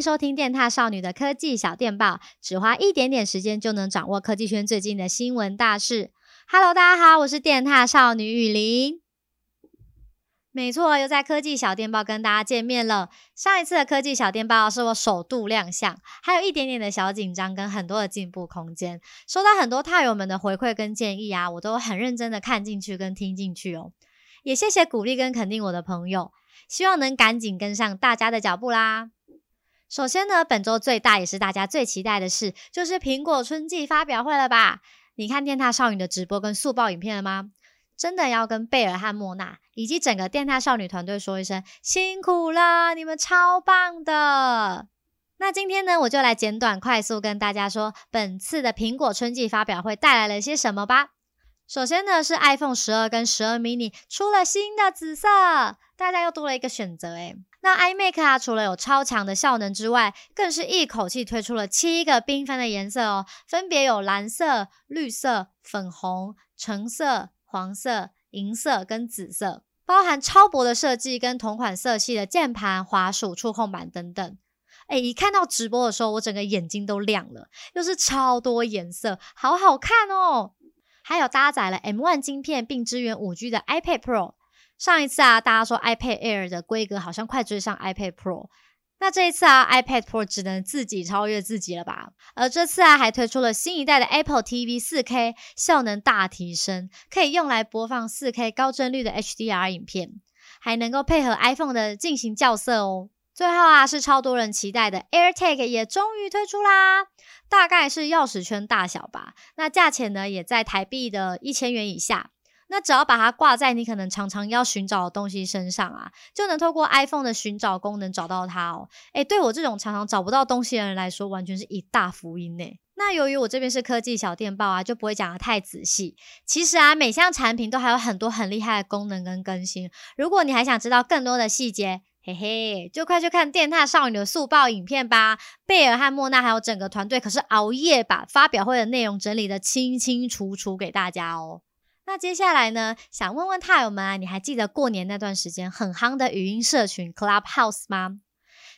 收听电獭少女的科技小电报，只花一点点时间就能掌握科技圈最近的新闻大事。Hello，大家好，我是电獭少女雨林。没错，又在科技小电报跟大家见面了。上一次的科技小电报是我首度亮相，还有一点点的小紧张跟很多的进步空间。收到很多獭友们的回馈跟建议啊，我都很认真的看进去跟听进去哦。也谢谢鼓励跟肯定我的朋友，希望能赶紧跟上大家的脚步啦。首先呢，本周最大也是大家最期待的事，就是苹果春季发表会了吧？你看电獭少女的直播跟速报影片了吗？真的要跟贝尔和莫娜以及整个电獭少女团队说一声辛苦了，你们超棒的。那今天呢，我就来简短快速跟大家说，本次的苹果春季发表会带来了些什么吧。首先呢，是 iPhone 十二跟十二 mini 出了新的紫色，大家又多了一个选择诶。那 iMac 啊，除了有超强的效能之外，更是一口气推出了七个缤纷的颜色哦，分别有蓝色、绿色、粉红、橙色、黄色、银色跟紫色，包含超薄的设计跟同款色系的键盘、滑鼠、触控板等等。哎，一看到直播的时候，我整个眼睛都亮了，又是超多颜色，好好看哦！还有搭载了 M1 晶片并支援 5G 的 iPad Pro。上一次啊，大家说 iPad Air 的规格好像快追上 iPad Pro，那这一次啊，iPad Pro 只能自己超越自己了吧？而这次啊，还推出了新一代的 Apple TV 4K，效能大提升，可以用来播放 4K 高帧率的 HDR 影片，还能够配合 iPhone 的进行校色哦。最后啊，是超多人期待的 AirTag 也终于推出啦，大概是钥匙圈大小吧，那价钱呢，也在台币的一千元以下。那只要把它挂在你可能常常要寻找的东西身上啊，就能透过 iPhone 的寻找功能找到它哦。诶，对我这种常常找不到东西的人来说，完全是一大福音呢。那由于我这边是科技小电报啊，就不会讲得太仔细。其实啊，每项产品都还有很多很厉害的功能跟更新。如果你还想知道更多的细节，嘿嘿，就快去看电獭少女的速报影片吧。贝尔和莫娜还有整个团队可是熬夜把发表会的内容整理得清清楚楚给大家哦。那接下来呢，想问问獭友们啊，你还记得过年那段时间很夯的语音社群 Clubhouse 吗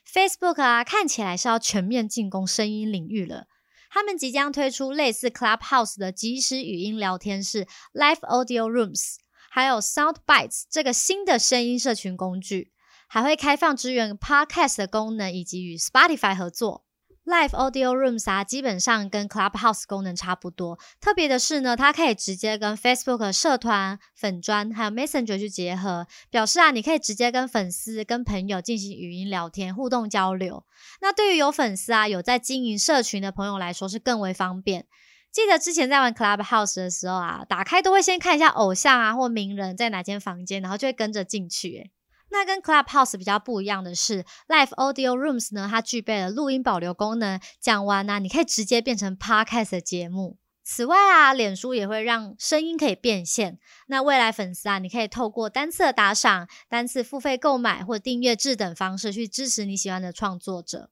？Facebook 啊，看起来是要全面进攻声音领域了。他们即将推出类似 Clubhouse 的即时语音聊天室 Live Audio Rooms，还有 Soundbites 这个新的声音社群工具，还会开放支援 Podcast 的功能，以及与 Spotify 合作。Live Audio Rooms 啊，基本上跟 Clubhouse 功能差不多。特别的是呢，它可以直接跟 Facebook 社团、粉专还有 Messenger 去结合，表示啊，你可以直接跟粉丝、跟朋友进行语音聊天、互动交流。那对于有粉丝啊、有在经营社群的朋友来说，是更为方便。记得之前在玩 Clubhouse 的时候啊，打开都会先看一下偶像啊或名人在哪间房间，然后就会跟着进去。那跟 Clubhouse 比较不一样的是，Live Audio Rooms 呢，它具备了录音保留功能。讲完呢、你可以直接变成 Podcast 的节目。此外啊，脸书也会让声音可以变现。那未来粉丝啊，你可以透过单次的打赏、单次付费购买或订阅制等方式去支持你喜欢的创作者。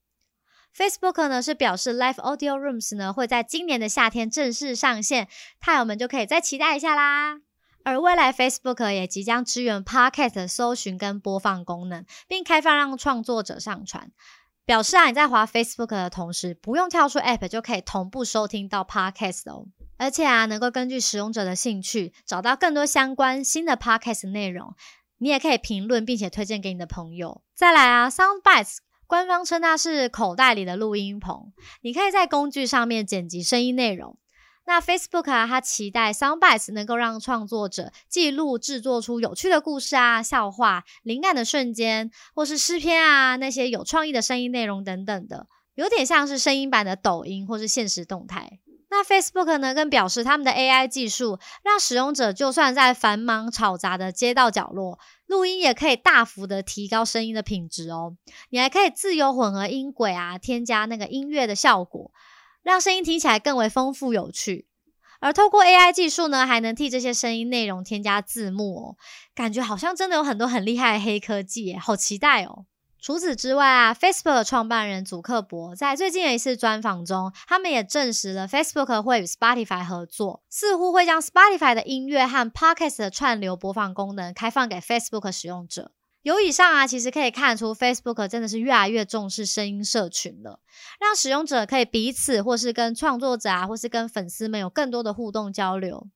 Facebook 呢是表示 Live Audio Rooms 呢会在今年的夏天正式上线，太友们就可以再期待一下啦。而未来 Facebook 也即将支援 Podcast 搜寻跟播放功能，并开放让创作者上传。表示啊，你在滑 Facebook 的同时，不用跳出 App 就可以同步收听到 Podcast 哦。而且啊，能够根据使用者的兴趣，找到更多相关新的 Podcast 内容。你也可以评论并且推荐给你的朋友。再来啊，Soundbites 官方称它是口袋里的录音棚，你可以在工具上面剪辑声音内容。那 Facebook 啊，它期待 Soundbites 能够让创作者记录制作出有趣的故事啊、笑话、灵感的瞬间，或是诗篇啊那些有创意的声音内容等等的，有点像是声音版的抖音或是现实动态。那 Facebook 呢，更表示他们的 AI 技术让使用者就算在繁忙吵杂的街道角落录音，也可以大幅的提高声音的品质哦。你还可以自由混合音轨啊，添加那个音乐的效果。让声音听起来更为丰富有趣，而透过 AI 技术呢，还能替这些声音内容添加字幕哦，感觉好像真的有很多很厉害的黑科技耶，好期待哦！除此之外啊，Facebook 的创办人祖克伯在最近的一次专访中，他们也证实了 Facebook 会与 Spotify 合作，似乎会将 Spotify 的音乐和 Podcast 的串流播放功能开放给 Facebook 使用者。由以上啊，其实可以看出，Facebook 真的是越来越重视声音社群了，让使用者可以彼此或是跟创作者啊，或是跟粉丝们有更多的互动交流。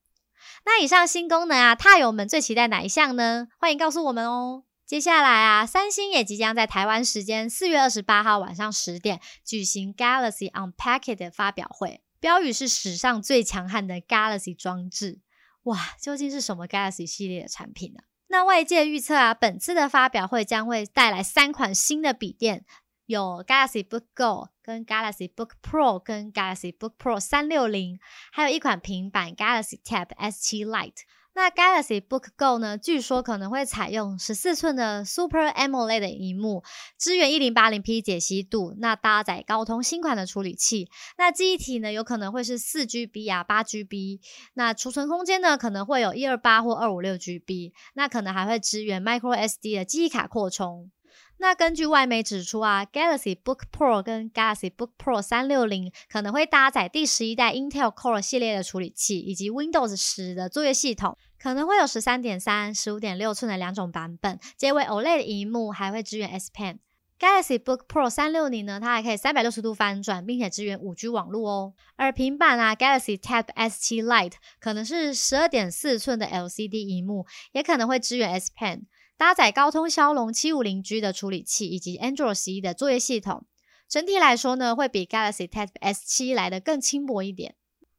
那以上新功能啊，踏友们最期待哪一项呢？欢迎告诉我们哦。接下来啊，三星也即将在台湾时间四月二十八号晚上十点举行 Galaxy Unpacked 的发表会，标语是史上最强悍的 Galaxy 装置。哇，究竟是什么 Galaxy 系列的产品呢？那外界预测啊，本次的发表会将会带来三款新的笔电，有 Galaxy Book Go、跟 Galaxy Book Pro、跟 Galaxy Book Pro 三六零，还有一款平板 Galaxy Tab S7 Lite。那 Galaxy Book Go 呢？据说可能会采用十四寸的 Super AMOLED 的荧幕，支援一零八零 P 解析度，那搭载高通新款的处理器。那记忆体呢，有可能会是四 GB 啊，八 GB。那储存空间呢，可能会有一二八或二五六 GB。那可能还会支援 Micro SD 的记忆卡扩充。那根据外媒指出啊，Galaxy Book Pro 跟 Galaxy Book Pro 三六零可能会搭载第十一代 Intel Core 系列的处理器，以及 Windows 十的作业系统，可能会有十三点三、十五点六寸的两种版本，皆为 OLED 萤幕，还会支援 S Pen。Galaxy Book Pro 三六零呢，它还可以三百六十度翻转，并且支援五 G 网络哦。而平板啊，Galaxy Tab S 七 Lite 可能是十二点四寸的 LCD 萤幕，也可能会支援 S Pen。搭载高通骁龙七五零 G 的处理器以及 Android 十一的作业系统，整体来说呢，会比 Galaxy Tab S 七来得更轻薄一点。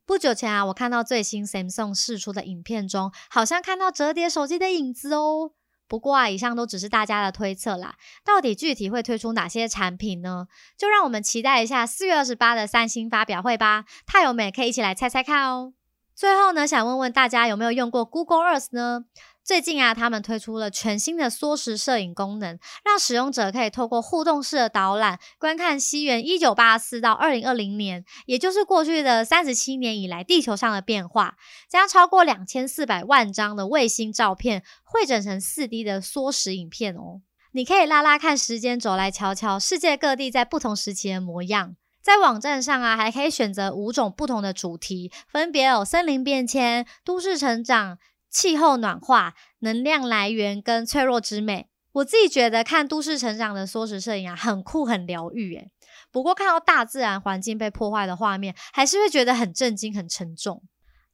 不久前啊，我看到最新 Samsung 释出的影片中，好像看到折叠手机的影子哦。不过啊，以上都只是大家的推测啦，到底具体会推出哪些产品呢？就让我们期待一下四月二十八的三星发表会吧。太友们也可以一起来猜猜看哦。最后呢，想问问大家有没有用过 Google Earth 呢？最近啊，他们推出了全新的缩时摄影功能，让使用者可以透过互动式的导览，观看西元一九八四到二零二零年，也就是过去的三十七年以来地球上的变化，将超过两千四百万张的卫星照片汇整成四 D 的缩时影片哦。你可以拉拉看时间轴来瞧瞧世界各地在不同时期的模样。在网站上啊，还可以选择五种不同的主题，分别有森林变迁、都市成长。气候暖化、能量来源跟脆弱之美，我自己觉得看都市成长的缩时摄影啊，很酷很疗愈诶。不过看到大自然环境被破坏的画面，还是会觉得很震惊、很沉重。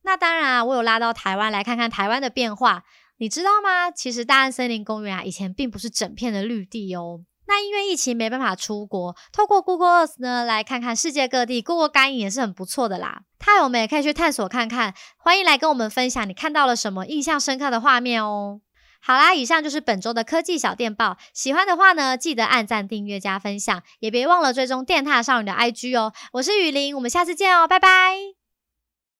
那当然啊，我有拉到台湾来看看台湾的变化，你知道吗？其实大安森林公园啊，以前并不是整片的绿地哦。那因为疫情没办法出国，透过 Google Earth 呢，来看看世界各地，过过干瘾也是很不错的啦。太友们也可以去探索看看，欢迎来跟我们分享你看到了什么印象深刻的画面哦。好啦，以上就是本周的科技小电报，喜欢的话呢，记得按赞、订阅、加分享，也别忘了追踪电獭少女的 IG 哦。我是雨林，我们下次见哦，拜拜。